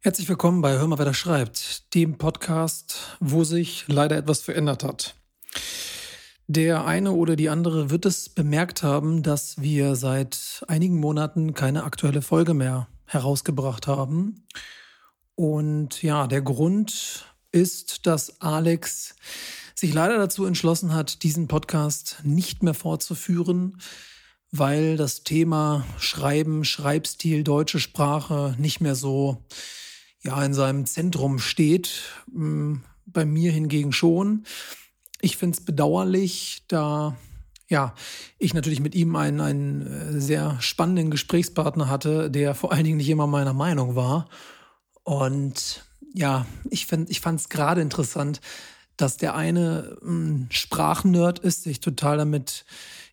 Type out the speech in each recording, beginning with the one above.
Herzlich willkommen bei Hör mal, wer da schreibt, dem Podcast, wo sich leider etwas verändert hat. Der eine oder die andere wird es bemerkt haben, dass wir seit einigen Monaten keine aktuelle Folge mehr herausgebracht haben. Und ja, der Grund ist, dass Alex sich leider dazu entschlossen hat, diesen Podcast nicht mehr fortzuführen, weil das Thema Schreiben, Schreibstil, deutsche Sprache nicht mehr so ja in seinem Zentrum steht. Hm, bei mir hingegen schon. Ich finde es bedauerlich, da ja, ich natürlich mit ihm einen, einen äh, sehr spannenden Gesprächspartner hatte, der vor allen Dingen nicht immer meiner Meinung war. Und ja, ich, find, ich fand es gerade interessant, dass der eine ein hm, Sprachnerd ist, sich total damit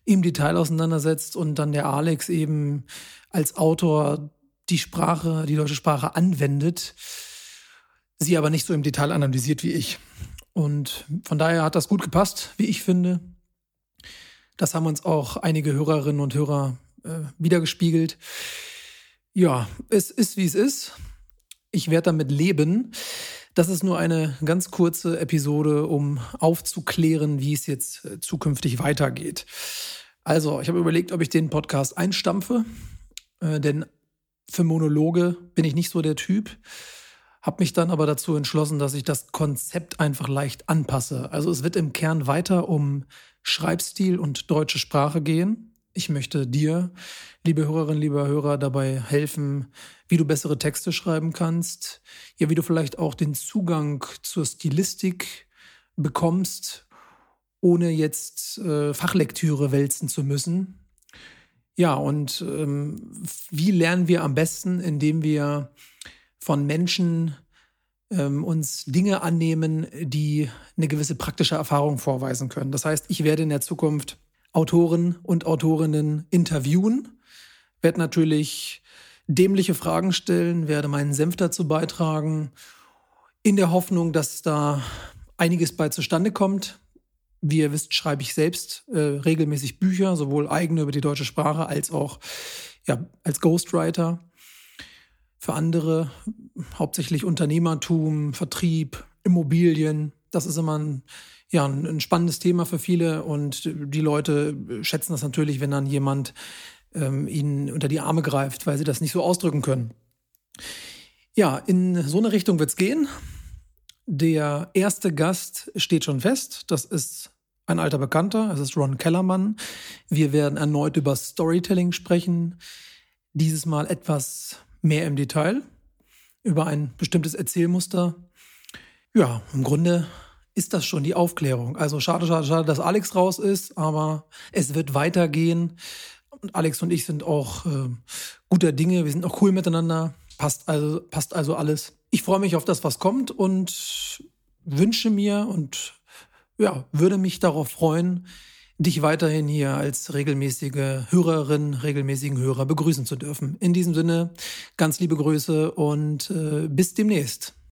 im Detail auseinandersetzt und dann der Alex eben als Autor die Sprache, die deutsche Sprache anwendet, sie aber nicht so im Detail analysiert wie ich. Und von daher hat das gut gepasst, wie ich finde. Das haben uns auch einige Hörerinnen und Hörer äh, wiedergespiegelt. Ja, es ist, wie es ist. Ich werde damit leben. Das ist nur eine ganz kurze Episode, um aufzuklären, wie es jetzt äh, zukünftig weitergeht. Also, ich habe überlegt, ob ich den Podcast einstampfe, äh, denn für Monologe bin ich nicht so der Typ. Habe mich dann aber dazu entschlossen, dass ich das Konzept einfach leicht anpasse. Also es wird im Kern weiter um Schreibstil und deutsche Sprache gehen. Ich möchte dir, liebe Hörerinnen, lieber Hörer, dabei helfen, wie du bessere Texte schreiben kannst. Ja, wie du vielleicht auch den Zugang zur Stilistik bekommst, ohne jetzt äh, Fachlektüre wälzen zu müssen. Ja, und ähm, wie lernen wir am besten, indem wir von Menschen ähm, uns Dinge annehmen, die eine gewisse praktische Erfahrung vorweisen können. Das heißt, ich werde in der Zukunft Autoren und Autorinnen interviewen, werde natürlich dämliche Fragen stellen, werde meinen Senf dazu beitragen, in der Hoffnung, dass da einiges bei zustande kommt. Wie ihr wisst, schreibe ich selbst äh, regelmäßig Bücher, sowohl eigene über die deutsche Sprache als auch ja, als Ghostwriter. Für andere hauptsächlich Unternehmertum, Vertrieb, Immobilien. Das ist immer ein, ja, ein spannendes Thema für viele und die Leute schätzen das natürlich, wenn dann jemand ähm, ihnen unter die Arme greift, weil sie das nicht so ausdrücken können. Ja, in so eine Richtung wird es gehen. Der erste Gast steht schon fest. Das ist ein alter Bekannter. Es ist Ron Kellermann. Wir werden erneut über Storytelling sprechen. Dieses Mal etwas mehr im Detail über ein bestimmtes Erzählmuster. Ja, im Grunde ist das schon die Aufklärung. Also schade, schade, schade, dass Alex raus ist, aber es wird weitergehen. Und Alex und ich sind auch äh, guter Dinge. Wir sind auch cool miteinander. Passt also, passt also alles ich freue mich auf das, was kommt und wünsche mir und ja, würde mich darauf freuen, dich weiterhin hier als regelmäßige Hörerin, regelmäßigen Hörer begrüßen zu dürfen. In diesem Sinne, ganz liebe Grüße und äh, bis demnächst.